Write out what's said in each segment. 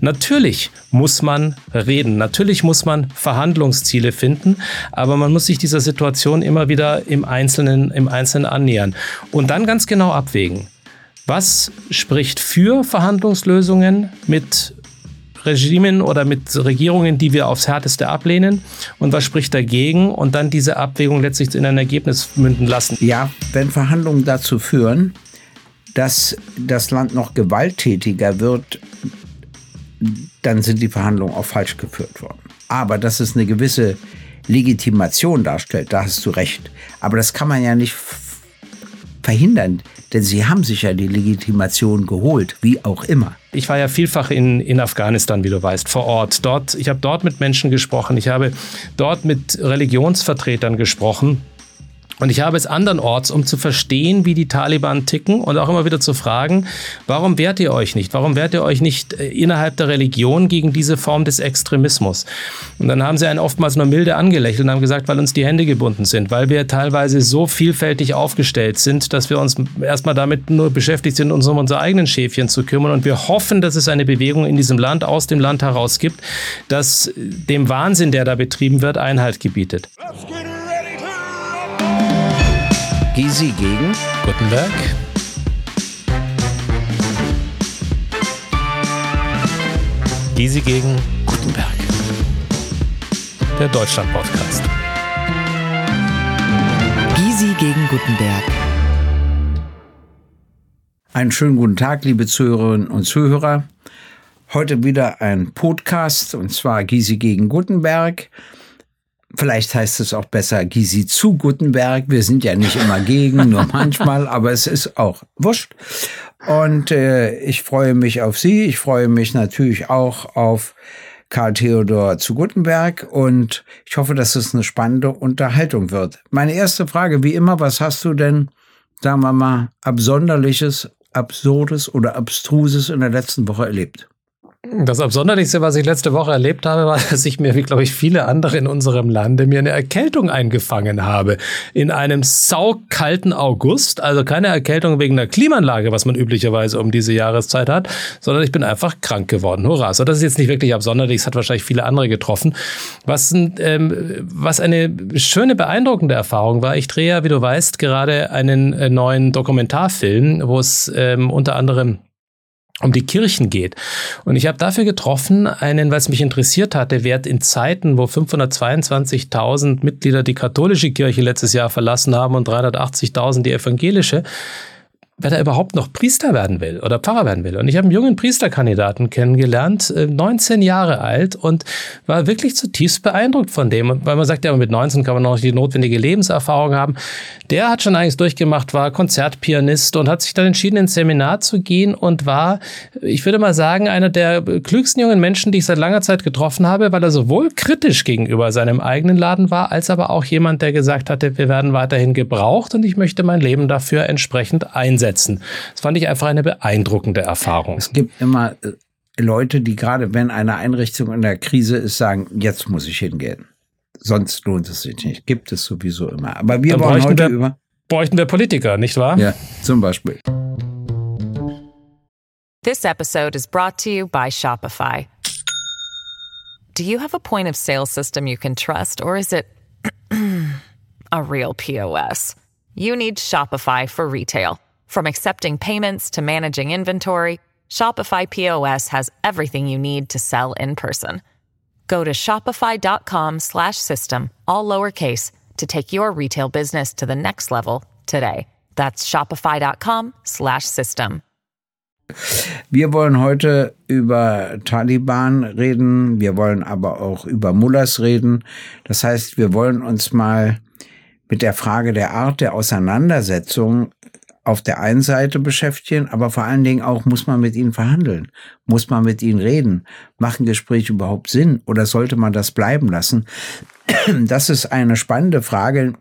Natürlich muss man reden, natürlich muss man Verhandlungsziele finden, aber man muss sich dieser Situation immer wieder im Einzelnen, im Einzelnen annähern und dann ganz genau abwägen. Was spricht für Verhandlungslösungen mit Regimen oder mit Regierungen, die wir aufs Härteste ablehnen und was spricht dagegen und dann diese Abwägung letztlich in ein Ergebnis münden lassen. Ja, wenn Verhandlungen dazu führen, dass das Land noch gewalttätiger wird, dann sind die Verhandlungen auch falsch geführt worden. Aber dass es eine gewisse Legitimation darstellt, da hast du recht. Aber das kann man ja nicht verhindern. Denn sie haben sich ja die Legitimation geholt, wie auch immer. Ich war ja vielfach in, in Afghanistan, wie du weißt, vor Ort. Dort, ich habe dort mit Menschen gesprochen, ich habe dort mit Religionsvertretern gesprochen. Und ich habe es andernorts, um zu verstehen, wie die Taliban ticken und auch immer wieder zu fragen, warum wehrt ihr euch nicht? Warum wehrt ihr euch nicht äh, innerhalb der Religion gegen diese Form des Extremismus? Und dann haben sie einen oftmals nur milde angelächelt und haben gesagt, weil uns die Hände gebunden sind, weil wir teilweise so vielfältig aufgestellt sind, dass wir uns erstmal damit nur beschäftigt sind, uns um unsere eigenen Schäfchen zu kümmern. Und wir hoffen, dass es eine Bewegung in diesem Land, aus dem Land heraus gibt, das dem Wahnsinn, der da betrieben wird, Einhalt gebietet. Let's get it. Gysi gegen Gutenberg. Gysi gegen Gutenberg. Der Deutschland-Podcast. Gysi gegen Gutenberg. Einen schönen guten Tag, liebe Zuhörerinnen und Zuhörer. Heute wieder ein Podcast und zwar Gysi gegen Gutenberg. Vielleicht heißt es auch besser Gysi zu Gutenberg. Wir sind ja nicht immer gegen, nur manchmal, aber es ist auch wurscht. Und äh, ich freue mich auf Sie. Ich freue mich natürlich auch auf Karl Theodor zu Gutenberg und ich hoffe, dass es eine spannende Unterhaltung wird. Meine erste Frage, wie immer, was hast du denn, sagen wir mal, Absonderliches, Absurdes oder Abstruses in der letzten Woche erlebt? Das Absonderlichste, was ich letzte Woche erlebt habe, war, dass ich mir, wie glaube ich viele andere in unserem Lande, mir eine Erkältung eingefangen habe. In einem saukalten August, also keine Erkältung wegen der Klimaanlage, was man üblicherweise um diese Jahreszeit hat, sondern ich bin einfach krank geworden. Hurra. So, das ist jetzt nicht wirklich absonderlich, es hat wahrscheinlich viele andere getroffen. Was, ähm, was eine schöne, beeindruckende Erfahrung war. Ich drehe ja, wie du weißt, gerade einen äh, neuen Dokumentarfilm, wo es ähm, unter anderem um die Kirchen geht. Und ich habe dafür getroffen, einen, was mich interessiert hatte, Wert in Zeiten, wo 522.000 Mitglieder die katholische Kirche letztes Jahr verlassen haben und 380.000 die evangelische, wer da überhaupt noch Priester werden will oder Pfarrer werden will. Und ich habe einen jungen Priesterkandidaten kennengelernt, 19 äh, Jahre alt und war wirklich zutiefst beeindruckt von dem, weil man sagt ja, mit 19 kann man noch die notwendige Lebenserfahrung haben. Der hat schon eigentlich durchgemacht, war Konzertpianist und hat sich dann entschieden, ins Seminar zu gehen und war, ich würde mal sagen, einer der klügsten jungen Menschen, die ich seit langer Zeit getroffen habe, weil er sowohl kritisch gegenüber seinem eigenen Laden war, als aber auch jemand, der gesagt hatte, wir werden weiterhin gebraucht und ich möchte mein Leben dafür entsprechend einsetzen umsetzen. Das fand ich einfach eine beeindruckende Erfahrung. Es gibt immer äh, Leute, die gerade wenn eine Einrichtung in der Krise ist, sagen, jetzt muss ich hingehen. Sonst lohnt es sich nicht. Gibt es sowieso immer. Aber wir Dann wollen heute wir, über. Bräuchten wir Politiker, nicht wahr? Ja, zum Beispiel. This episode is brought to you by Shopify. Do you have a point of sale system you can trust, or is it a real POS? You need Shopify for retail. From accepting payments to managing inventory, Shopify POS has everything you need to sell in person. Go to shopify.com/system all lowercase to take your retail business to the next level today. That's shopify.com/system. Wir wollen heute über Taliban reden, wir wollen aber auch über Mullahs reden. Das heißt, wir wollen uns mal mit der Frage der Art der Auseinandersetzung auf der einen Seite beschäftigen, aber vor allen Dingen auch, muss man mit ihnen verhandeln? Muss man mit ihnen reden? Machen Gespräche überhaupt Sinn oder sollte man das bleiben lassen? Das ist eine spannende Frage,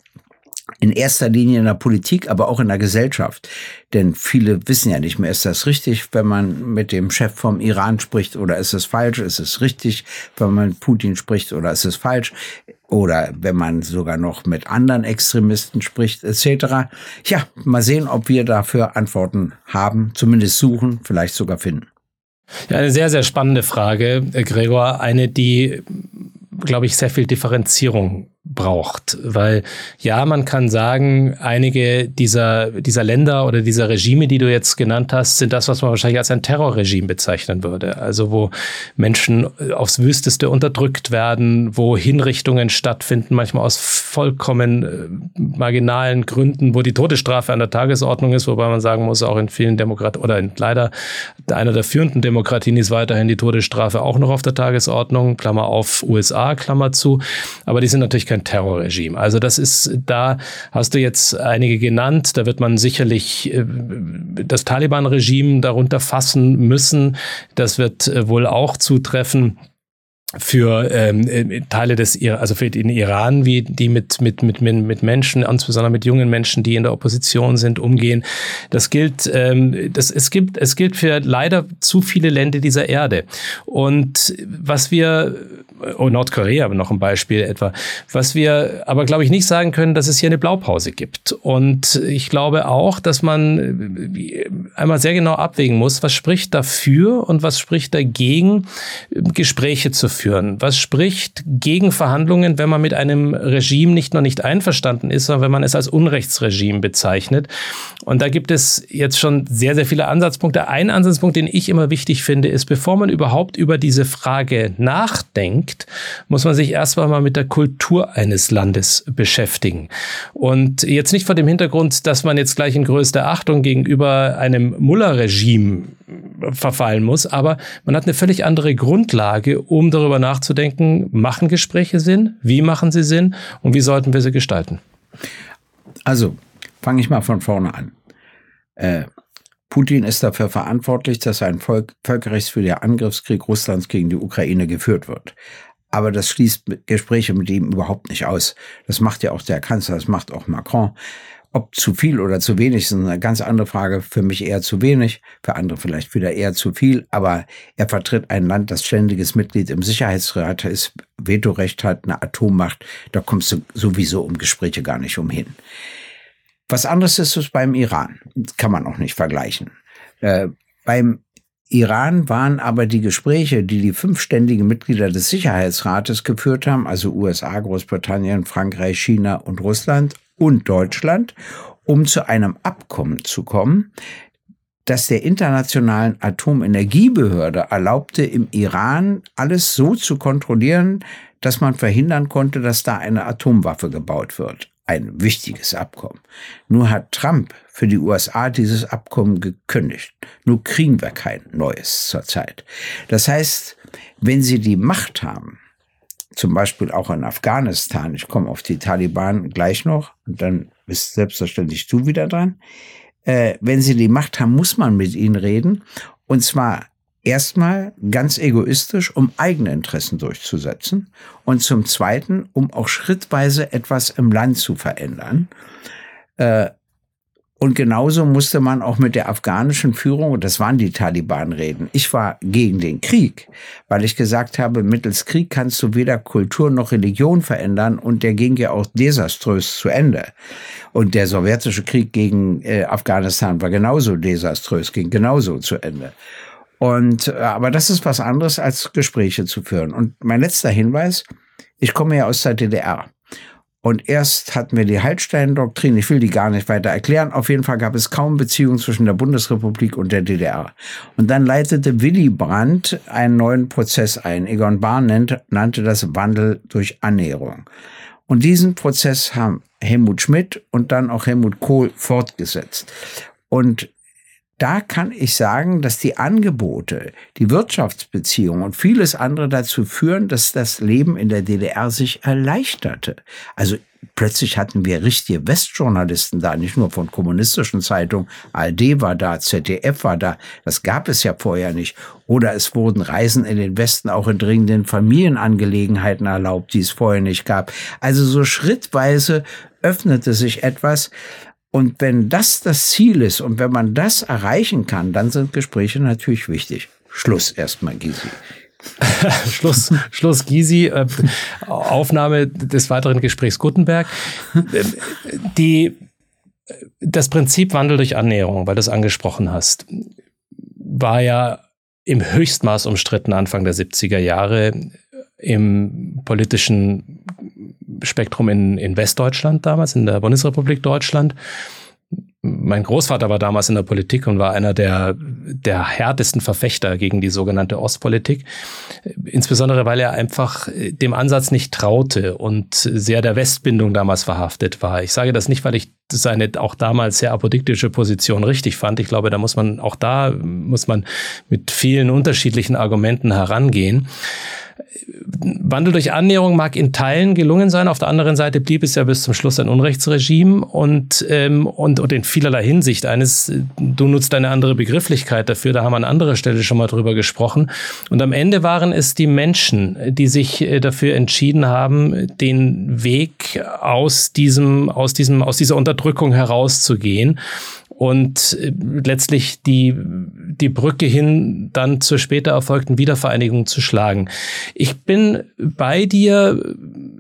in erster Linie in der Politik, aber auch in der Gesellschaft. Denn viele wissen ja nicht mehr, ist das richtig, wenn man mit dem Chef vom Iran spricht oder ist es falsch? Ist es richtig, wenn man mit Putin spricht oder ist es falsch? Oder wenn man sogar noch mit anderen Extremisten spricht, etc. Ja, mal sehen, ob wir dafür Antworten haben, zumindest suchen, vielleicht sogar finden. Ja, eine sehr, sehr spannende Frage, Gregor. Eine, die, glaube ich, sehr viel Differenzierung braucht. Weil ja, man kann sagen, einige dieser, dieser Länder oder dieser Regime, die du jetzt genannt hast, sind das, was man wahrscheinlich als ein Terrorregime bezeichnen würde. Also wo Menschen aufs Wüsteste unterdrückt werden, wo Hinrichtungen stattfinden, manchmal aus vollkommen äh, marginalen Gründen, wo die Todesstrafe an der Tagesordnung ist, wobei man sagen muss, auch in vielen Demokratien oder in leider einer der führenden Demokratien ist weiterhin die Todesstrafe auch noch auf der Tagesordnung, Klammer auf USA, Klammer zu. Aber die sind natürlich kein Terrorregime. Also das ist, da hast du jetzt einige genannt, da wird man sicherlich äh, das Taliban-Regime darunter fassen müssen. Das wird äh, wohl auch zutreffen für ähm, äh, Teile des also für den Iran, wie die mit mit mit mit Menschen, insbesondere mit jungen Menschen, die in der Opposition sind, umgehen. Das gilt, ähm, das es gibt es gilt für leider zu viele Länder dieser Erde. Und was wir oh, Nordkorea noch ein Beispiel etwa. Was wir aber, glaube ich, nicht sagen können, dass es hier eine Blaupause gibt. Und ich glaube auch, dass man äh, einmal sehr genau abwägen muss, was spricht dafür und was spricht dagegen, Gespräche zu führen. Was spricht gegen Verhandlungen, wenn man mit einem Regime nicht nur nicht einverstanden ist, sondern wenn man es als Unrechtsregime bezeichnet. Und da gibt es jetzt schon sehr, sehr viele Ansatzpunkte. Ein Ansatzpunkt, den ich immer wichtig finde, ist, bevor man überhaupt über diese Frage nachdenkt, denkt, muss man sich erstmal mal mit der Kultur eines Landes beschäftigen. Und jetzt nicht vor dem Hintergrund, dass man jetzt gleich in größter Achtung gegenüber einem Mullah-Regime verfallen muss, aber man hat eine völlig andere Grundlage, um darüber nachzudenken, machen Gespräche Sinn, wie machen sie Sinn und wie sollten wir sie gestalten? Also, fange ich mal von vorne an. Äh, Putin ist dafür verantwortlich, dass ein Volk, völkerrechtswidriger Angriffskrieg Russlands gegen die Ukraine geführt wird. Aber das schließt Gespräche mit ihm überhaupt nicht aus. Das macht ja auch der Kanzler, das macht auch Macron. Ob zu viel oder zu wenig ist eine ganz andere Frage. Für mich eher zu wenig, für andere vielleicht wieder eher zu viel. Aber er vertritt ein Land, das ständiges Mitglied im Sicherheitsrat ist, Vetorecht hat, eine Atommacht. Da kommst du sowieso um Gespräche gar nicht umhin. Was anderes ist es beim Iran. Das kann man auch nicht vergleichen. Äh, beim Iran waren aber die Gespräche, die die fünfständigen Mitglieder des Sicherheitsrates geführt haben, also USA, Großbritannien, Frankreich, China und Russland und Deutschland, um zu einem Abkommen zu kommen, das der Internationalen Atomenergiebehörde erlaubte, im Iran alles so zu kontrollieren, dass man verhindern konnte, dass da eine Atomwaffe gebaut wird ein wichtiges Abkommen. Nur hat Trump für die USA dieses Abkommen gekündigt. Nur kriegen wir kein neues zurzeit. Das heißt, wenn sie die Macht haben, zum Beispiel auch in Afghanistan, ich komme auf die Taliban gleich noch und dann bist selbstverständlich du wieder dran. Äh, wenn sie die Macht haben, muss man mit ihnen reden. Und zwar Erstmal ganz egoistisch, um eigene Interessen durchzusetzen und zum Zweiten, um auch schrittweise etwas im Land zu verändern. Äh, und genauso musste man auch mit der afghanischen Führung, und das waren die Taliban, reden. Ich war gegen den Krieg, weil ich gesagt habe, mittels Krieg kannst du weder Kultur noch Religion verändern und der ging ja auch desaströs zu Ende. Und der sowjetische Krieg gegen äh, Afghanistan war genauso desaströs, ging genauso zu Ende. Und, äh, aber das ist was anderes, als Gespräche zu führen. Und mein letzter Hinweis, ich komme ja aus der DDR. Und erst hatten wir die Hallstein-Doktrin, ich will die gar nicht weiter erklären. Auf jeden Fall gab es kaum Beziehungen zwischen der Bundesrepublik und der DDR. Und dann leitete Willy Brandt einen neuen Prozess ein. Egon Bahn nannte, nannte das Wandel durch Annäherung. Und diesen Prozess haben Helmut Schmidt und dann auch Helmut Kohl fortgesetzt. Und da kann ich sagen, dass die Angebote, die Wirtschaftsbeziehungen und vieles andere dazu führen, dass das Leben in der DDR sich erleichterte. Also plötzlich hatten wir richtige Westjournalisten da, nicht nur von kommunistischen Zeitungen. ARD war da, ZDF war da. Das gab es ja vorher nicht. Oder es wurden Reisen in den Westen auch in dringenden Familienangelegenheiten erlaubt, die es vorher nicht gab. Also so schrittweise öffnete sich etwas, und wenn das das Ziel ist und wenn man das erreichen kann, dann sind Gespräche natürlich wichtig. Schluss erstmal, Gysi. Schluss, Schluss Gysi, äh, Aufnahme des weiteren Gesprächs Gutenberg. Die, das Prinzip Wandel durch Annäherung, weil du es angesprochen hast, war ja im Höchstmaß umstritten Anfang der 70er Jahre im politischen Spektrum in, in Westdeutschland damals, in der Bundesrepublik Deutschland mein Großvater war damals in der Politik und war einer der, der härtesten Verfechter gegen die sogenannte Ostpolitik. Insbesondere, weil er einfach dem Ansatz nicht traute und sehr der Westbindung damals verhaftet war. Ich sage das nicht, weil ich seine auch damals sehr apodiktische Position richtig fand. Ich glaube, da muss man auch da muss man mit vielen unterschiedlichen Argumenten herangehen. Wandel durch Annäherung mag in Teilen gelungen sein. Auf der anderen Seite blieb es ja bis zum Schluss ein Unrechtsregime und, ähm, und, und in vielerlei Hinsicht eines, du nutzt eine andere Begrifflichkeit dafür, da haben wir an anderer Stelle schon mal drüber gesprochen. Und am Ende waren es die Menschen, die sich äh, dafür entschieden haben, den Weg aus diesem, aus diesem, aus dieser Unterdrückung herauszugehen und äh, letztlich die, die Brücke hin dann zur später erfolgten Wiedervereinigung zu schlagen. Ich bin bei dir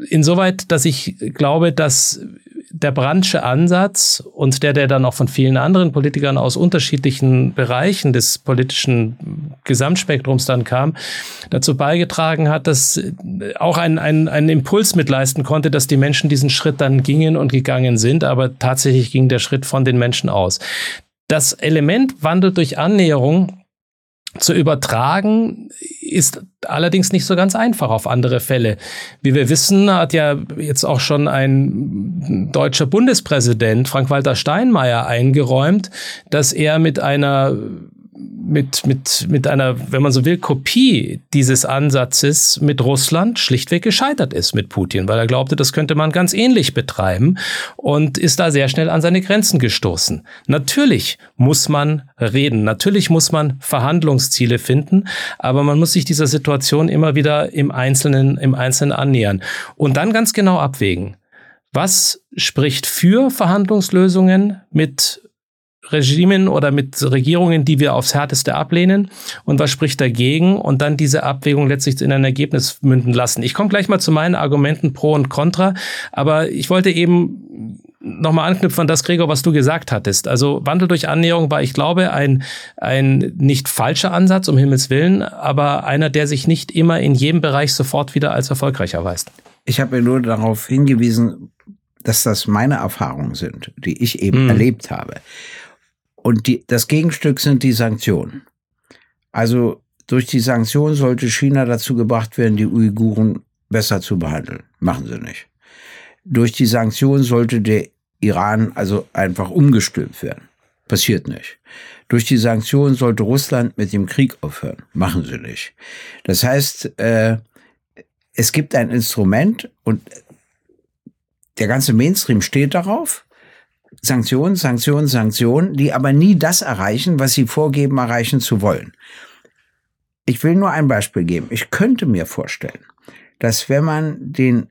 insoweit, dass ich glaube, dass der Brandsche Ansatz und der, der dann auch von vielen anderen Politikern aus unterschiedlichen Bereichen des politischen Gesamtspektrums dann kam, dazu beigetragen hat, dass auch ein, ein, ein Impuls mitleisten konnte, dass die Menschen diesen Schritt dann gingen und gegangen sind, aber tatsächlich ging der Schritt von den Menschen aus. Das Element Wandel durch Annäherung zu übertragen, ist allerdings nicht so ganz einfach auf andere Fälle. Wie wir wissen, hat ja jetzt auch schon ein deutscher Bundespräsident, Frank-Walter Steinmeier, eingeräumt, dass er mit einer mit, mit, mit einer, wenn man so will, Kopie dieses Ansatzes mit Russland schlichtweg gescheitert ist mit Putin, weil er glaubte, das könnte man ganz ähnlich betreiben und ist da sehr schnell an seine Grenzen gestoßen. Natürlich muss man reden, natürlich muss man Verhandlungsziele finden, aber man muss sich dieser Situation immer wieder im Einzelnen, im Einzelnen annähern und dann ganz genau abwägen. Was spricht für Verhandlungslösungen mit Regimen oder mit Regierungen, die wir aufs Härteste ablehnen und was spricht dagegen und dann diese Abwägung letztlich in ein Ergebnis münden lassen. Ich komme gleich mal zu meinen Argumenten pro und contra, aber ich wollte eben nochmal anknüpfen an das, Gregor, was du gesagt hattest. Also Wandel durch Annäherung war, ich glaube, ein, ein nicht falscher Ansatz, um Himmels Willen, aber einer, der sich nicht immer in jedem Bereich sofort wieder als erfolgreich erweist. Ich habe nur darauf hingewiesen, dass das meine Erfahrungen sind, die ich eben mm. erlebt habe. Und die, das Gegenstück sind die Sanktionen. Also durch die Sanktionen sollte China dazu gebracht werden, die Uiguren besser zu behandeln. Machen sie nicht. Durch die Sanktionen sollte der Iran also einfach umgestülpt werden. Passiert nicht. Durch die Sanktionen sollte Russland mit dem Krieg aufhören. Machen sie nicht. Das heißt, äh, es gibt ein Instrument und der ganze Mainstream steht darauf. Sanktionen, Sanktionen, Sanktionen, die aber nie das erreichen, was sie vorgeben, erreichen zu wollen. Ich will nur ein Beispiel geben. Ich könnte mir vorstellen, dass wenn man den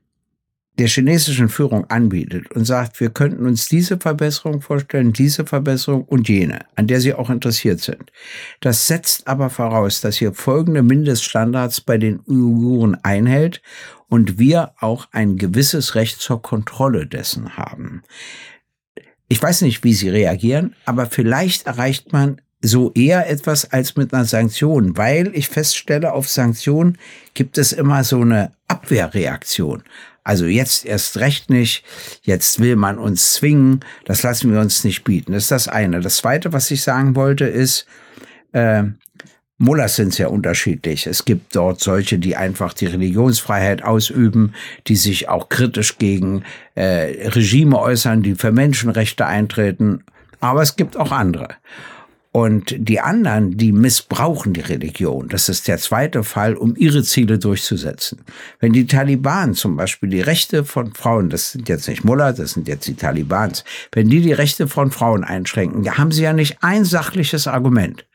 der chinesischen Führung anbietet und sagt, wir könnten uns diese Verbesserung vorstellen, diese Verbesserung und jene, an der sie auch interessiert sind. Das setzt aber voraus, dass ihr folgende Mindeststandards bei den Uiguren einhält und wir auch ein gewisses Recht zur Kontrolle dessen haben. Ich weiß nicht, wie sie reagieren, aber vielleicht erreicht man so eher etwas als mit einer Sanktion, weil ich feststelle, auf Sanktionen gibt es immer so eine Abwehrreaktion. Also jetzt erst recht nicht, jetzt will man uns zwingen, das lassen wir uns nicht bieten. Das ist das eine. Das zweite, was ich sagen wollte, ist, äh, Mullahs sind sehr unterschiedlich. Es gibt dort solche, die einfach die Religionsfreiheit ausüben, die sich auch kritisch gegen äh, Regime äußern, die für Menschenrechte eintreten. Aber es gibt auch andere. Und die anderen, die missbrauchen die Religion. Das ist der zweite Fall, um ihre Ziele durchzusetzen. Wenn die Taliban zum Beispiel die Rechte von Frauen, das sind jetzt nicht Mullah, das sind jetzt die Talibans, wenn die die Rechte von Frauen einschränken, haben sie ja nicht ein sachliches Argument.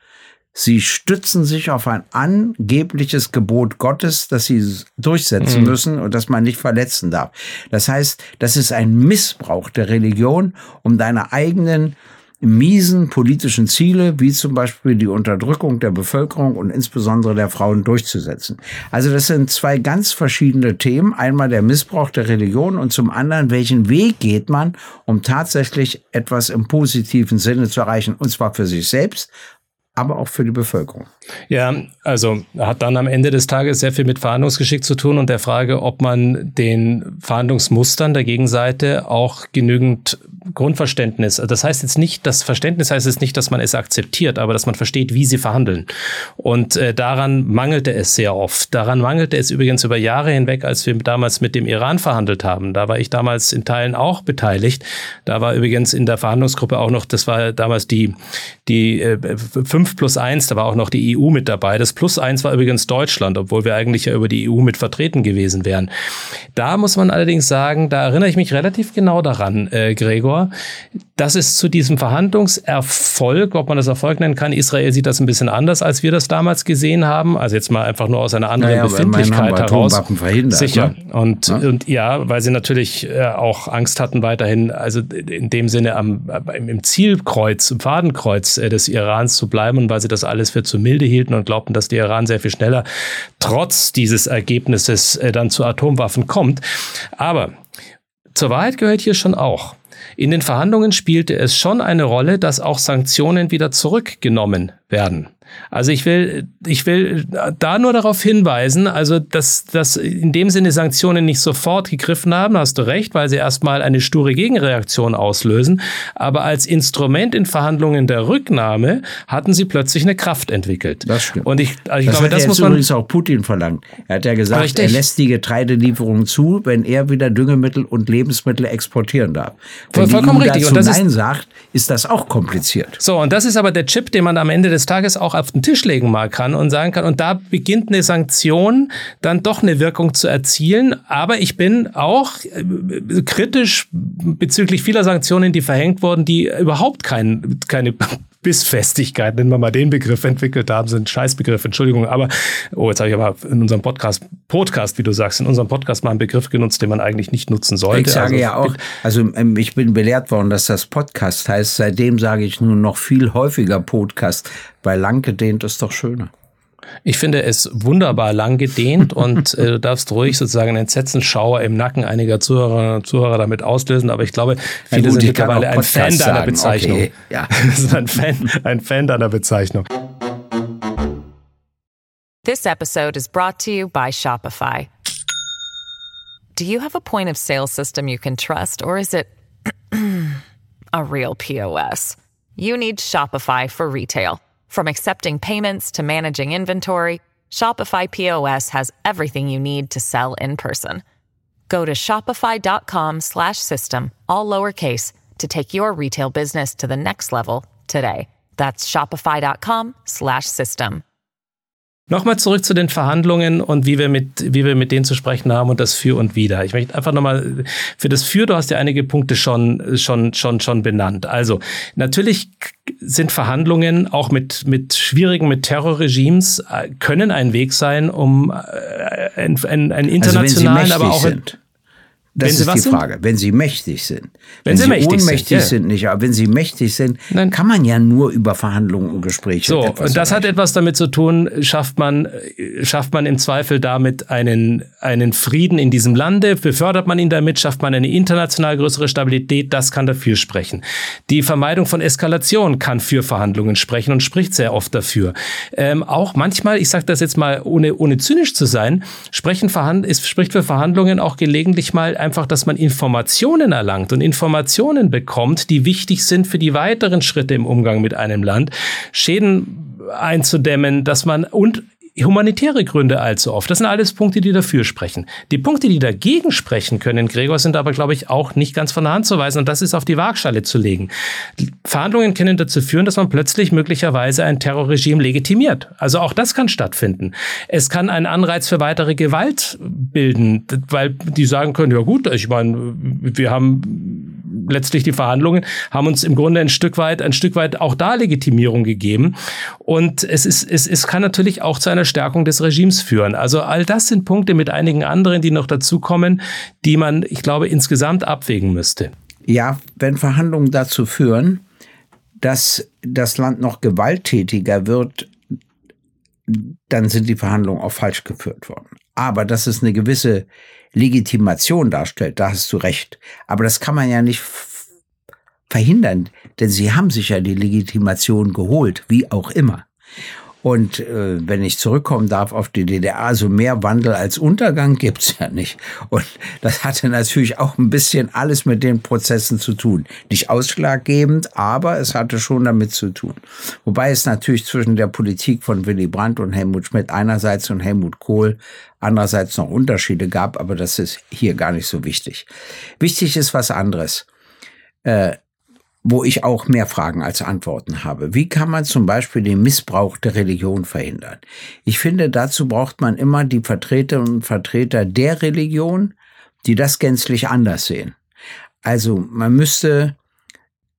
Sie stützen sich auf ein angebliches Gebot Gottes, das sie durchsetzen mhm. müssen und das man nicht verletzen darf. Das heißt, das ist ein Missbrauch der Religion, um deine eigenen miesen politischen Ziele, wie zum Beispiel die Unterdrückung der Bevölkerung und insbesondere der Frauen durchzusetzen. Also das sind zwei ganz verschiedene Themen. Einmal der Missbrauch der Religion und zum anderen, welchen Weg geht man, um tatsächlich etwas im positiven Sinne zu erreichen, und zwar für sich selbst, aber auch für die Bevölkerung. Ja, also hat dann am Ende des Tages sehr viel mit Verhandlungsgeschick zu tun und der Frage, ob man den Verhandlungsmustern der Gegenseite auch genügend Grundverständnis, das heißt jetzt nicht, das Verständnis heißt jetzt nicht, dass man es akzeptiert, aber dass man versteht, wie sie verhandeln. Und äh, daran mangelte es sehr oft. Daran mangelte es übrigens über Jahre hinweg, als wir damals mit dem Iran verhandelt haben. Da war ich damals in Teilen auch beteiligt. Da war übrigens in der Verhandlungsgruppe auch noch, das war damals die, die äh, 5 plus 1, da war auch noch die EU mit dabei. Das Plus 1 war übrigens Deutschland, obwohl wir eigentlich ja über die EU mit vertreten gewesen wären. Da muss man allerdings sagen, da erinnere ich mich relativ genau daran, äh, Gregor, dass es zu diesem Verhandlungserfolg, ob man das Erfolg nennen kann, Israel sieht das ein bisschen anders, als wir das damals gesehen haben. Also jetzt mal einfach nur aus einer anderen naja, Befindlichkeit heraus. Sicher. Ne? Und, ja? und ja, weil sie natürlich äh, auch Angst hatten weiterhin, also in dem Sinne am, im Zielkreuz, im Fadenkreuz äh, des Irans zu bleiben und weil sie das alles für zu milde hielten und glaubten, dass der Iran sehr viel schneller trotz dieses Ergebnisses äh, dann zu Atomwaffen kommt. Aber zur Wahrheit gehört hier schon auch, in den Verhandlungen spielte es schon eine Rolle, dass auch Sanktionen wieder zurückgenommen werden. Also ich will, ich will da nur darauf hinweisen, also dass, dass in dem Sinne Sanktionen nicht sofort gegriffen haben, hast du recht, weil sie erstmal eine sture Gegenreaktion auslösen. Aber als Instrument in Verhandlungen der Rücknahme hatten sie plötzlich eine Kraft entwickelt. Das stimmt. Und ich, also ich das glaube, das muss man übrigens auch Putin verlangt. Er hat ja gesagt, richtig. er lässt die Getreidelieferung zu, wenn er wieder Düngemittel und Lebensmittel exportieren darf. Wenn Voll, vollkommen richtig. Und das Nein ist, sagt, ist das auch kompliziert. So, und das ist aber der Chip, den man am Ende des Tages auch auf den Tisch legen mal kann und sagen kann, und da beginnt eine Sanktion dann doch eine Wirkung zu erzielen. Aber ich bin auch äh, kritisch bezüglich vieler Sanktionen, die verhängt wurden, die überhaupt kein, keine Bissfestigkeit, nennen wir mal den Begriff, entwickelt haben, sind Scheißbegriff, Entschuldigung, aber, oh, jetzt habe ich aber in unserem Podcast, Podcast, wie du sagst, in unserem Podcast mal einen Begriff genutzt, den man eigentlich nicht nutzen sollte. Ich sage also, ja auch, also ähm, ich bin belehrt worden, dass das Podcast heißt, seitdem sage ich nur noch viel häufiger Podcast, weil lang gedehnt ist doch schöner. Ich finde es wunderbar lang gedehnt und äh, du darfst ruhig sozusagen einen Entsetzensschauer im Nacken einiger Zuhörer und Zuhörer damit auslösen, aber ich glaube, viele gut, sind mittlerweile ein Fan deiner sagen. Bezeichnung. Okay, ja. sind ein Fan, ein Fan deiner Bezeichnung. This episode is brought to you by Shopify. Do you have a point of sale system you can trust or is it a real POS? You need Shopify for retail. From accepting payments to managing inventory, Shopify POS has everything you need to sell in person. Go to shopify.com/system all lowercase to take your retail business to the next level today. That's shopify.com/system. Nochmal zurück zu den Verhandlungen und wie wir mit, wie wir mit denen zu sprechen haben und das Für und Wider. Ich möchte einfach nochmal für das Für, du hast ja einige Punkte schon, schon, schon, schon benannt. Also, natürlich sind Verhandlungen auch mit, mit schwierigen, mit Terrorregimes, äh, können ein Weg sein, um einen, äh, einen, einen internationalen, also aber auch sind. Das wenn ist die Frage. Sind? Wenn sie mächtig sind. Wenn, wenn sie, sie ohnmächtig sind, ja. sind, nicht. Aber wenn sie mächtig sind, Nein. kann man ja nur über Verhandlungen und Gespräche. So, und das erreichen. hat etwas damit zu tun, schafft man, schafft man im Zweifel damit einen, einen Frieden in diesem Lande, befördert man ihn damit, schafft man eine international größere Stabilität, das kann dafür sprechen. Die Vermeidung von Eskalation kann für Verhandlungen sprechen und spricht sehr oft dafür. Ähm, auch manchmal, ich sage das jetzt mal ohne, ohne zynisch zu sein, sprechen es spricht für Verhandlungen auch gelegentlich mal einfach, dass man Informationen erlangt und Informationen bekommt, die wichtig sind für die weiteren Schritte im Umgang mit einem Land, Schäden einzudämmen, dass man und humanitäre Gründe allzu oft. Das sind alles Punkte, die dafür sprechen. Die Punkte, die dagegen sprechen können, Gregor, sind aber, glaube ich, auch nicht ganz von der Hand zu weisen und das ist auf die Waagschale zu legen. Verhandlungen können dazu führen, dass man plötzlich möglicherweise ein Terrorregime legitimiert. Also auch das kann stattfinden. Es kann einen Anreiz für weitere Gewalt bilden, weil die sagen können, ja gut, ich meine, wir haben letztlich die Verhandlungen haben uns im Grunde ein Stück weit, ein Stück weit auch da Legitimierung gegeben. Und es ist, es, es kann natürlich auch zu einer Stärkung des Regimes führen. Also all das sind Punkte mit einigen anderen, die noch dazukommen, die man, ich glaube, insgesamt abwägen müsste. Ja, wenn Verhandlungen dazu führen, dass das Land noch gewalttätiger wird, dann sind die Verhandlungen auch falsch geführt worden. Aber dass es eine gewisse Legitimation darstellt, da hast du recht. Aber das kann man ja nicht verhindern, denn sie haben sich ja die Legitimation geholt, wie auch immer. Und äh, wenn ich zurückkommen darf auf die DDR, so mehr Wandel als Untergang gibt's ja nicht. Und das hatte natürlich auch ein bisschen alles mit den Prozessen zu tun. Nicht ausschlaggebend, aber es hatte schon damit zu tun. Wobei es natürlich zwischen der Politik von Willy Brandt und Helmut Schmidt einerseits und Helmut Kohl andererseits noch Unterschiede gab, aber das ist hier gar nicht so wichtig. Wichtig ist was anderes. Äh, wo ich auch mehr Fragen als Antworten habe. Wie kann man zum Beispiel den Missbrauch der Religion verhindern? Ich finde, dazu braucht man immer die Vertreterinnen und Vertreter der Religion, die das gänzlich anders sehen. Also man müsste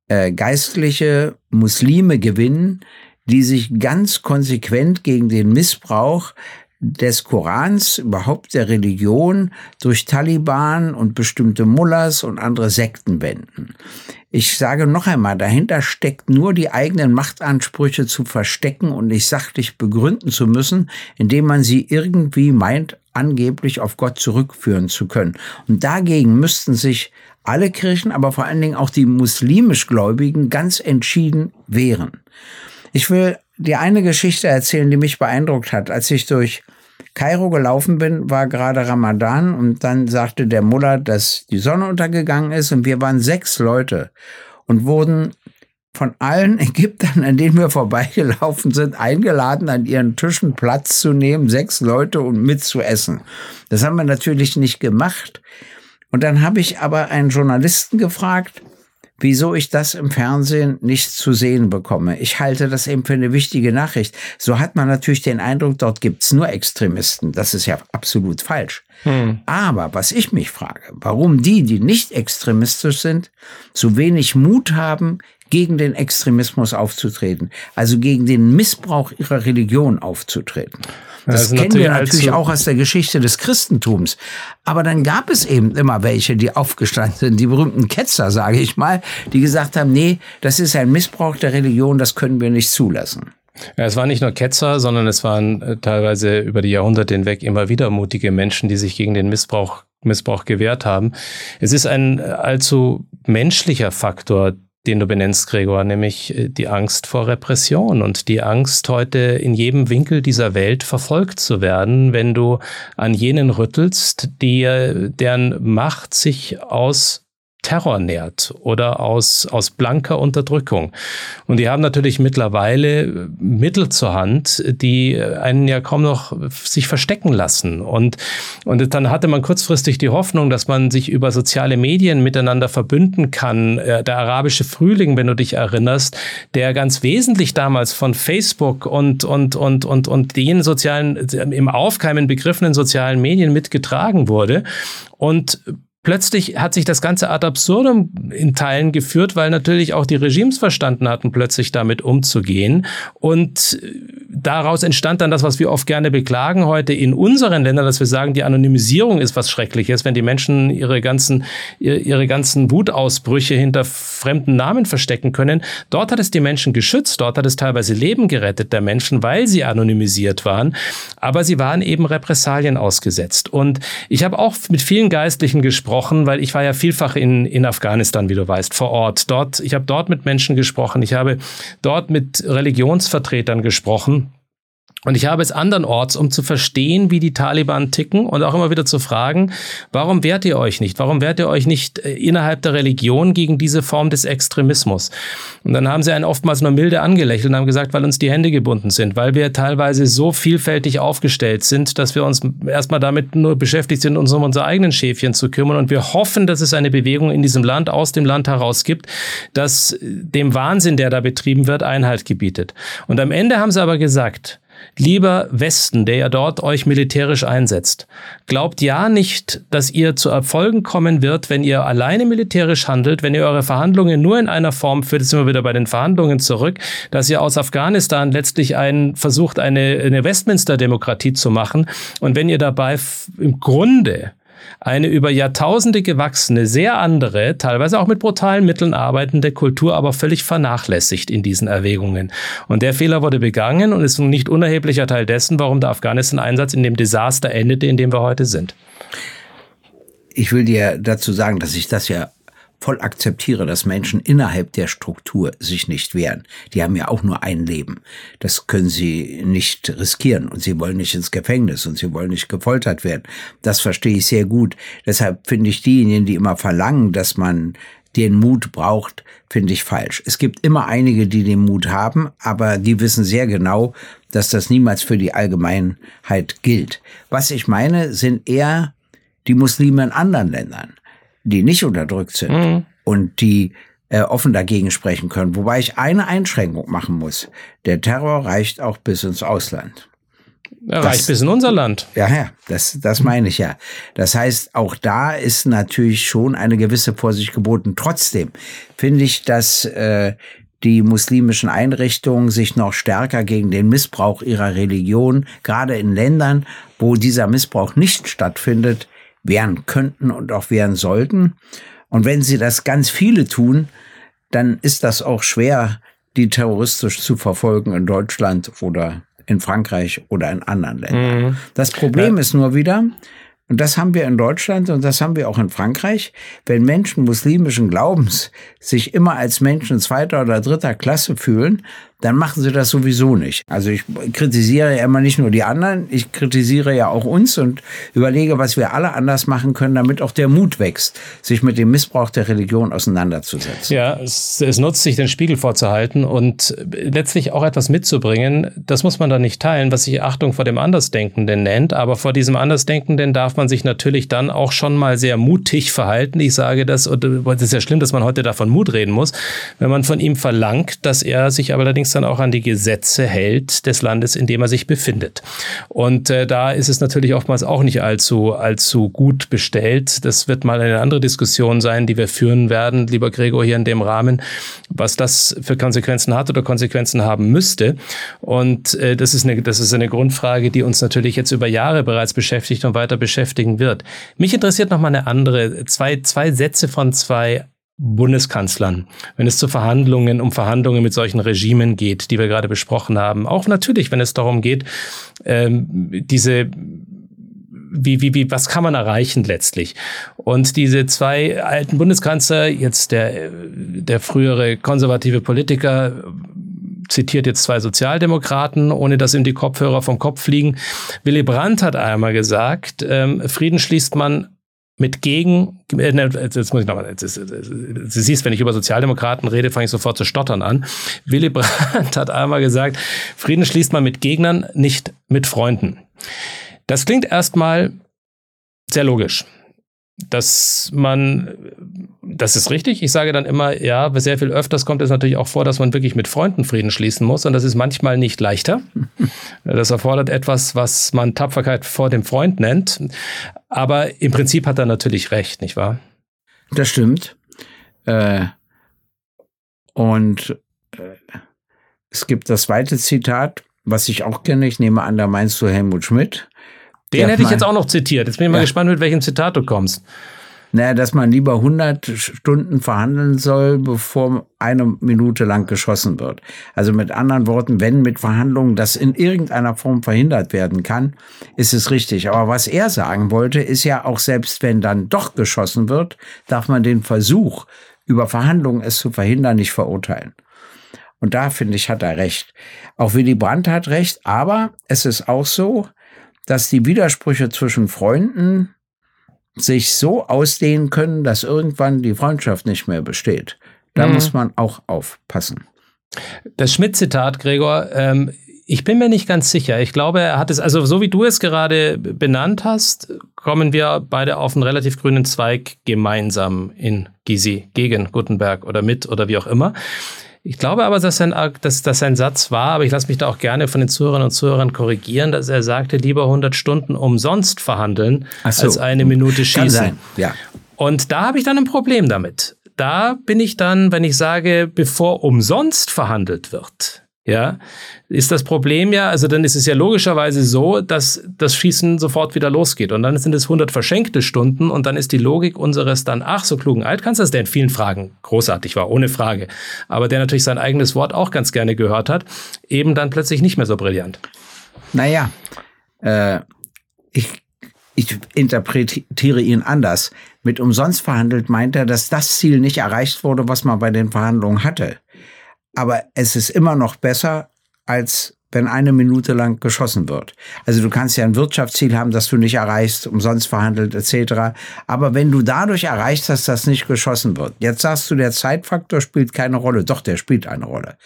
äh, geistliche Muslime gewinnen, die sich ganz konsequent gegen den Missbrauch des Korans, überhaupt der Religion, durch Taliban und bestimmte Mullahs und andere Sekten wenden. Ich sage noch einmal, dahinter steckt nur die eigenen Machtansprüche zu verstecken und nicht sachlich begründen zu müssen, indem man sie irgendwie meint, angeblich auf Gott zurückführen zu können. Und dagegen müssten sich alle Kirchen, aber vor allen Dingen auch die muslimisch Gläubigen ganz entschieden wehren. Ich will dir eine Geschichte erzählen, die mich beeindruckt hat, als ich durch Kairo gelaufen bin, war gerade Ramadan und dann sagte der Mullah, dass die Sonne untergegangen ist und wir waren sechs Leute und wurden von allen Ägyptern, an denen wir vorbeigelaufen sind, eingeladen, an ihren Tischen Platz zu nehmen, sechs Leute und mitzuessen. Das haben wir natürlich nicht gemacht. Und dann habe ich aber einen Journalisten gefragt, wieso ich das im Fernsehen nicht zu sehen bekomme. Ich halte das eben für eine wichtige Nachricht. So hat man natürlich den Eindruck, dort gibt's nur Extremisten. Das ist ja absolut falsch. Hm. Aber was ich mich frage, warum die, die nicht extremistisch sind, so wenig Mut haben, gegen den Extremismus aufzutreten, also gegen den Missbrauch ihrer Religion aufzutreten. Das, das kennen wir natürlich auch aus der Geschichte des Christentums. Aber dann gab es eben immer welche, die aufgestanden sind, die berühmten Ketzer, sage ich mal, die gesagt haben, nee, das ist ein Missbrauch der Religion, das können wir nicht zulassen. Ja, es waren nicht nur Ketzer, sondern es waren äh, teilweise über die Jahrhunderte hinweg immer wieder mutige Menschen, die sich gegen den Missbrauch Missbrauch gewehrt haben. Es ist ein äh, allzu menschlicher Faktor, den du benennst, Gregor, nämlich äh, die Angst vor Repression und die Angst, heute in jedem Winkel dieser Welt verfolgt zu werden, wenn du an jenen rüttelst, die, deren Macht sich aus Terror nährt oder aus, aus blanker Unterdrückung. Und die haben natürlich mittlerweile Mittel zur Hand, die einen ja kaum noch sich verstecken lassen. Und, und dann hatte man kurzfristig die Hoffnung, dass man sich über soziale Medien miteinander verbünden kann. Äh, der arabische Frühling, wenn du dich erinnerst, der ganz wesentlich damals von Facebook und, und, und, und, und den sozialen, im Aufkeimen begriffenen sozialen Medien mitgetragen wurde. Und plötzlich hat sich das ganze ad absurdum in Teilen geführt, weil natürlich auch die Regimes verstanden hatten, plötzlich damit umzugehen. Und daraus entstand dann das, was wir oft gerne beklagen heute in unseren Ländern, dass wir sagen, die Anonymisierung ist was Schreckliches, wenn die Menschen ihre ganzen, ihre ganzen Wutausbrüche hinter fremden Namen verstecken können. Dort hat es die Menschen geschützt, dort hat es teilweise Leben gerettet der Menschen, weil sie anonymisiert waren. Aber sie waren eben Repressalien ausgesetzt. Und ich habe auch mit vielen Geistlichen gesprochen, weil ich war ja vielfach in, in Afghanistan, wie du weißt, vor Ort. Dort, ich habe dort mit Menschen gesprochen, ich habe dort mit Religionsvertretern gesprochen. Und ich habe es andernorts, um zu verstehen, wie die Taliban ticken und auch immer wieder zu fragen, warum wehrt ihr euch nicht? Warum wehrt ihr euch nicht äh, innerhalb der Religion gegen diese Form des Extremismus? Und dann haben sie einen oftmals nur milde angelächelt und haben gesagt, weil uns die Hände gebunden sind, weil wir teilweise so vielfältig aufgestellt sind, dass wir uns erstmal damit nur beschäftigt sind, uns um unsere eigenen Schäfchen zu kümmern. Und wir hoffen, dass es eine Bewegung in diesem Land, aus dem Land heraus gibt, das dem Wahnsinn, der da betrieben wird, Einhalt gebietet. Und am Ende haben sie aber gesagt, Lieber Westen, der ja dort euch militärisch einsetzt, glaubt ja nicht, dass ihr zu Erfolgen kommen wird, wenn ihr alleine militärisch handelt, wenn ihr eure Verhandlungen nur in einer Form führt, jetzt sind wir wieder bei den Verhandlungen zurück, dass ihr aus Afghanistan letztlich einen, versucht, eine, eine Westminster-Demokratie zu machen. Und wenn ihr dabei im Grunde eine über Jahrtausende gewachsene, sehr andere, teilweise auch mit brutalen Mitteln arbeitende Kultur aber völlig vernachlässigt in diesen Erwägungen. Und der Fehler wurde begangen und ist ein nicht unerheblicher Teil dessen, warum der Afghanistan-Einsatz in dem Desaster endete, in dem wir heute sind. Ich will dir dazu sagen, dass ich das ja voll akzeptiere, dass Menschen innerhalb der Struktur sich nicht wehren. Die haben ja auch nur ein Leben. Das können sie nicht riskieren und sie wollen nicht ins Gefängnis und sie wollen nicht gefoltert werden. Das verstehe ich sehr gut. Deshalb finde ich diejenigen, die immer verlangen, dass man den Mut braucht, finde ich falsch. Es gibt immer einige, die den Mut haben, aber die wissen sehr genau, dass das niemals für die Allgemeinheit gilt. Was ich meine, sind eher die Muslime in anderen Ländern, die nicht unterdrückt sind mhm. und die äh, offen dagegen sprechen können. Wobei ich eine Einschränkung machen muss. Der Terror reicht auch bis ins Ausland. Er das, reicht bis in unser Land. Ja, ja, das, das meine ich ja. Das heißt, auch da ist natürlich schon eine gewisse Vorsicht geboten. Trotzdem finde ich, dass äh, die muslimischen Einrichtungen sich noch stärker gegen den Missbrauch ihrer Religion, gerade in Ländern, wo dieser Missbrauch nicht stattfindet, wehren könnten und auch wehren sollten. Und wenn sie das ganz viele tun, dann ist das auch schwer, die terroristisch zu verfolgen in Deutschland oder in Frankreich oder in anderen Ländern. Mhm. Das Problem ja. ist nur wieder, und das haben wir in Deutschland und das haben wir auch in Frankreich, wenn Menschen muslimischen Glaubens sich immer als Menschen zweiter oder dritter Klasse fühlen, dann machen sie das sowieso nicht. Also ich kritisiere ja immer nicht nur die anderen, ich kritisiere ja auch uns und überlege, was wir alle anders machen können, damit auch der Mut wächst, sich mit dem Missbrauch der Religion auseinanderzusetzen. Ja, es, es nutzt sich, den Spiegel vorzuhalten und letztlich auch etwas mitzubringen. Das muss man dann nicht teilen, was sich Achtung vor dem Andersdenkenden nennt. Aber vor diesem Andersdenkenden darf man sich natürlich dann auch schon mal sehr mutig verhalten. Ich sage das, und es ist ja schlimm, dass man heute davon Mut reden muss, wenn man von ihm verlangt, dass er sich allerdings dann auch an die Gesetze hält des Landes, in dem er sich befindet. Und äh, da ist es natürlich oftmals auch nicht allzu, allzu gut bestellt. Das wird mal eine andere Diskussion sein, die wir führen werden, lieber Gregor, hier in dem Rahmen, was das für Konsequenzen hat oder Konsequenzen haben müsste. Und äh, das, ist eine, das ist eine Grundfrage, die uns natürlich jetzt über Jahre bereits beschäftigt und weiter beschäftigen wird. Mich interessiert noch mal eine andere, zwei, zwei Sätze von zwei Bundeskanzlern, wenn es zu Verhandlungen, um Verhandlungen mit solchen Regimen geht, die wir gerade besprochen haben. Auch natürlich, wenn es darum geht, ähm, diese wie, wie, wie, was kann man erreichen letztlich? Und diese zwei alten Bundeskanzler, jetzt der, der frühere konservative Politiker, zitiert jetzt zwei Sozialdemokraten, ohne dass ihm die Kopfhörer vom Kopf fliegen. Willy Brandt hat einmal gesagt, ähm, Frieden schließt man mit gegen, äh, ne, jetzt muss ich nochmal, du siehst, wenn ich über Sozialdemokraten rede, fange ich sofort zu stottern an. Willy Brandt hat einmal gesagt, Frieden schließt man mit Gegnern, nicht mit Freunden. Das klingt erstmal sehr logisch. Dass man, das ist richtig. Ich sage dann immer, ja, sehr viel öfters kommt es natürlich auch vor, dass man wirklich mit Freunden Frieden schließen muss. Und das ist manchmal nicht leichter. Das erfordert etwas, was man Tapferkeit vor dem Freund nennt. Aber im Prinzip hat er natürlich recht, nicht wahr? Das stimmt. Äh, und äh, es gibt das zweite Zitat, was ich auch kenne. Ich nehme an, da meinst du Helmut Schmidt. Den hätte ich jetzt auch noch zitiert. Jetzt bin ich mal ja. gespannt, mit welchem Zitat du kommst. Naja, dass man lieber 100 Stunden verhandeln soll, bevor eine Minute lang geschossen wird. Also mit anderen Worten, wenn mit Verhandlungen das in irgendeiner Form verhindert werden kann, ist es richtig. Aber was er sagen wollte, ist ja auch selbst wenn dann doch geschossen wird, darf man den Versuch, über Verhandlungen es zu verhindern, nicht verurteilen. Und da finde ich, hat er recht. Auch Willy Brandt hat recht, aber es ist auch so, dass die Widersprüche zwischen Freunden sich so ausdehnen können, dass irgendwann die Freundschaft nicht mehr besteht. Da mhm. muss man auch aufpassen. Das Schmidt-Zitat, Gregor, ähm, ich bin mir nicht ganz sicher. Ich glaube, er hat es, also so wie du es gerade benannt hast, kommen wir beide auf einen relativ grünen Zweig gemeinsam in Gysi, gegen Gutenberg oder mit oder wie auch immer. Ich glaube aber, dass sein, dass, dass sein Satz war, aber ich lasse mich da auch gerne von den Zuhörern und Zuhörern korrigieren, dass er sagte, lieber 100 Stunden umsonst verhandeln, so. als eine Minute schießen. Kann sein. Ja. Und da habe ich dann ein Problem damit. Da bin ich dann, wenn ich sage, bevor umsonst verhandelt wird, ja, ist das Problem ja, also dann ist es ja logischerweise so, dass das Schießen sofort wieder losgeht. Und dann sind es 100 verschenkte Stunden und dann ist die Logik unseres dann ach so klugen Altkanzlers, der in vielen Fragen großartig war, ohne Frage, aber der natürlich sein eigenes Wort auch ganz gerne gehört hat, eben dann plötzlich nicht mehr so brillant. Naja, äh, ich ich interpretiere ihn anders. Mit umsonst verhandelt meint er, dass das Ziel nicht erreicht wurde, was man bei den Verhandlungen hatte. Aber es ist immer noch besser, als wenn eine Minute lang geschossen wird. Also du kannst ja ein Wirtschaftsziel haben, das du nicht erreichst, umsonst verhandelt etc. Aber wenn du dadurch erreichst, dass das nicht geschossen wird. Jetzt sagst du, der Zeitfaktor spielt keine Rolle. Doch, der spielt eine Rolle.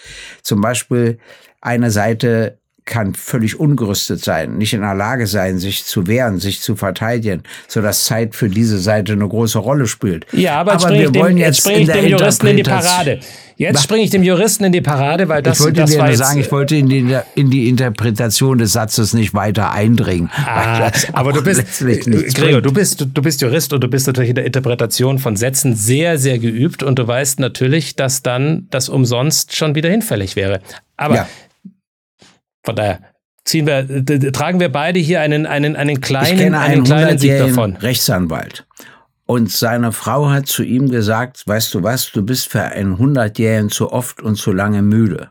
Zum Beispiel eine Seite kann völlig ungerüstet sein, nicht in der Lage sein, sich zu wehren, sich zu verteidigen, so dass Zeit für diese Seite eine große Rolle spielt. Ja, aber, aber wir wollen dem, jetzt springe ich dem Juristen in die Parade. Jetzt springe ich dem Juristen in die Parade, weil das, ich wollte das dir nur jetzt, sagen, ich wollte in die, in die Interpretation des Satzes nicht weiter eindringen. Ah, aber du bist, Gregor, du bist, du bist Jurist und du bist natürlich in der Interpretation von Sätzen sehr, sehr geübt und du weißt natürlich, dass dann das umsonst schon wieder hinfällig wäre. Aber ja. Von daher ziehen wir, tragen wir beide hier einen, einen, einen kleinen, ich kenne einen, einen kleinen Sieg davon. Rechtsanwalt. Und seine Frau hat zu ihm gesagt, weißt du was, du bist für einen Hundertjährigen zu oft und zu lange müde.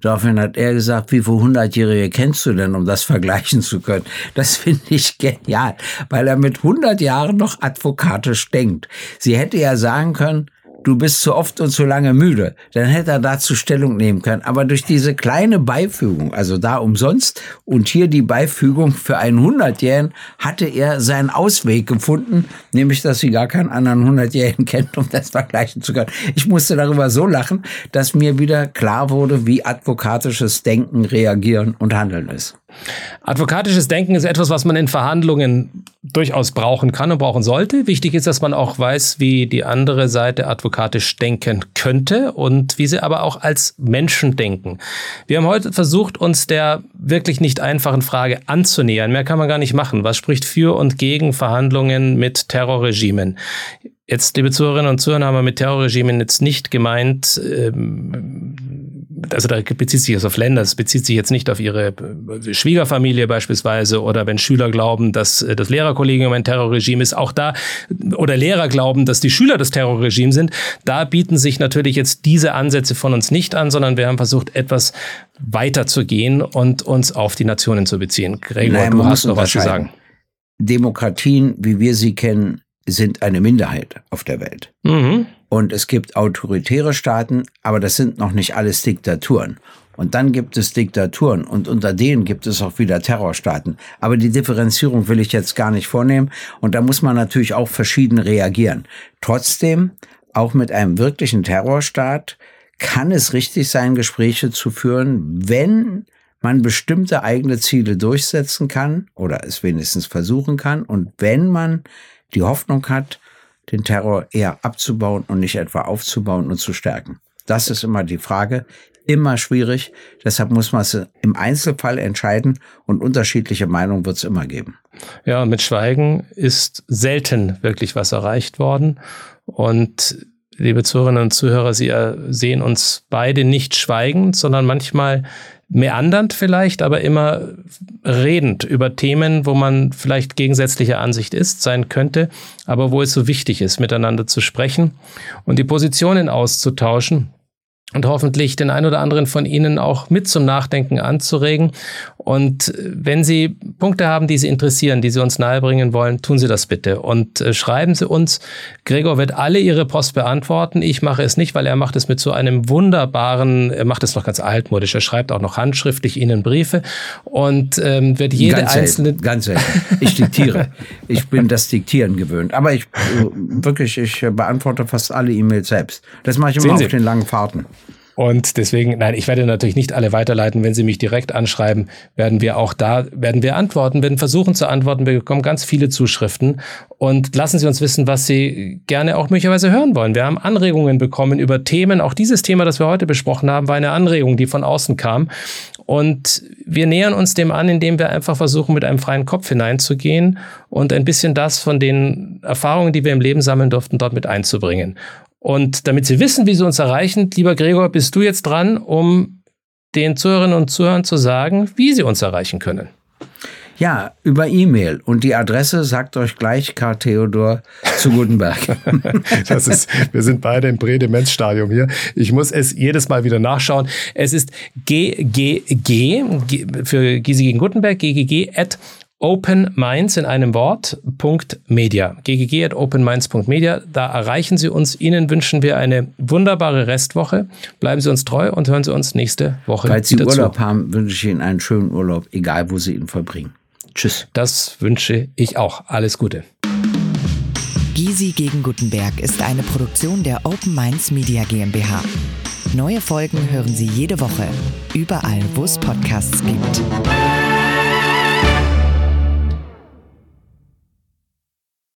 Daraufhin hat er gesagt, wie viele Hundertjährige kennst du denn, um das vergleichen zu können? Das finde ich genial, weil er mit 100 Jahren noch advokatisch denkt. Sie hätte ja sagen können, du bist zu oft und zu lange müde, dann hätte er dazu Stellung nehmen können. Aber durch diese kleine Beifügung, also da umsonst und hier die Beifügung für einen Hundertjährigen, hatte er seinen Ausweg gefunden, nämlich, dass sie gar keinen anderen Hundertjährigen kennt, um das vergleichen zu können. Ich musste darüber so lachen, dass mir wieder klar wurde, wie advokatisches Denken, Reagieren und Handeln ist. Advokatisches Denken ist etwas, was man in Verhandlungen durchaus brauchen kann und brauchen sollte. Wichtig ist, dass man auch weiß, wie die andere Seite advokatisch denken könnte und wie sie aber auch als Menschen denken. Wir haben heute versucht, uns der wirklich nicht einfachen Frage anzunähern. Mehr kann man gar nicht machen. Was spricht für und gegen Verhandlungen mit Terrorregimen? Jetzt, liebe Zuhörerinnen und Zuhörer, haben wir mit Terrorregimen jetzt nicht gemeint, ähm, also da bezieht sich das auf Länder, es bezieht sich jetzt nicht auf ihre Schwiegerfamilie beispielsweise oder wenn Schüler glauben, dass äh, das Lehrerkollegium ein Terrorregime ist, auch da, oder Lehrer glauben, dass die Schüler das Terrorregime sind, da bieten sich natürlich jetzt diese Ansätze von uns nicht an, sondern wir haben versucht, etwas weiter zu gehen und uns auf die Nationen zu beziehen. Gregor, Nein, du hast noch was zu sagen. Demokratien, wie wir sie kennen, sind eine Minderheit auf der Welt. Mhm. Und es gibt autoritäre Staaten, aber das sind noch nicht alles Diktaturen. Und dann gibt es Diktaturen und unter denen gibt es auch wieder Terrorstaaten. Aber die Differenzierung will ich jetzt gar nicht vornehmen. Und da muss man natürlich auch verschieden reagieren. Trotzdem, auch mit einem wirklichen Terrorstaat kann es richtig sein, Gespräche zu führen, wenn man bestimmte eigene Ziele durchsetzen kann oder es wenigstens versuchen kann und wenn man die Hoffnung hat, den Terror eher abzubauen und nicht etwa aufzubauen und zu stärken. Das ist immer die Frage, immer schwierig. Deshalb muss man es im Einzelfall entscheiden und unterschiedliche Meinungen wird es immer geben. Ja, mit Schweigen ist selten wirklich was erreicht worden. Und liebe Zuhörerinnen und Zuhörer, Sie sehen uns beide nicht schweigend, sondern manchmal meandernd vielleicht, aber immer redend über Themen, wo man vielleicht gegensätzlicher Ansicht ist, sein könnte, aber wo es so wichtig ist, miteinander zu sprechen und die Positionen auszutauschen und hoffentlich den ein oder anderen von Ihnen auch mit zum Nachdenken anzuregen. Und wenn Sie Punkte haben, die Sie interessieren, die Sie uns nahebringen wollen, tun Sie das bitte und äh, schreiben Sie uns. Gregor wird alle Ihre Post beantworten. Ich mache es nicht, weil er macht es mit so einem wunderbaren, er macht es noch ganz altmodisch. Er schreibt auch noch handschriftlich Ihnen Briefe und ähm, wird jede ganz einzelne. Selten, ganz selten. Ich diktiere. ich bin das Diktieren gewöhnt. Aber ich äh, wirklich, ich beantworte fast alle E-Mails selbst. Das mache ich immer auf den langen Fahrten. Und deswegen, nein, ich werde natürlich nicht alle weiterleiten. Wenn Sie mich direkt anschreiben, werden wir auch da, werden wir antworten, werden versuchen zu antworten. Wir bekommen ganz viele Zuschriften und lassen Sie uns wissen, was Sie gerne auch möglicherweise hören wollen. Wir haben Anregungen bekommen über Themen. Auch dieses Thema, das wir heute besprochen haben, war eine Anregung, die von außen kam. Und wir nähern uns dem an, indem wir einfach versuchen, mit einem freien Kopf hineinzugehen und ein bisschen das von den Erfahrungen, die wir im Leben sammeln durften, dort mit einzubringen. Und damit Sie wissen, wie Sie uns erreichen, lieber Gregor, bist du jetzt dran, um den Zuhörerinnen und Zuhörern zu sagen, wie Sie uns erreichen können. Ja, über E-Mail. Und die Adresse sagt euch gleich Karl Theodor zu Gutenberg. das ist, wir sind beide im Prädemenzstadium hier. Ich muss es jedes Mal wieder nachschauen. Es ist ggg für Gysi gegen Gutenberg, ggg at openminds in einem Wort, .media. ggg at openminds.media. Da erreichen Sie uns. Ihnen wünschen wir eine wunderbare Restwoche. Bleiben Sie uns treu und hören Sie uns nächste Woche Falls Sie wieder Urlaub zu. haben, wünsche ich Ihnen einen schönen Urlaub, egal wo Sie ihn verbringen. Tschüss. Das wünsche ich auch. Alles Gute. Gysi gegen Gutenberg ist eine Produktion der Open Minds Media GmbH. Neue Folgen hören Sie jede Woche, überall, wo es Podcasts gibt.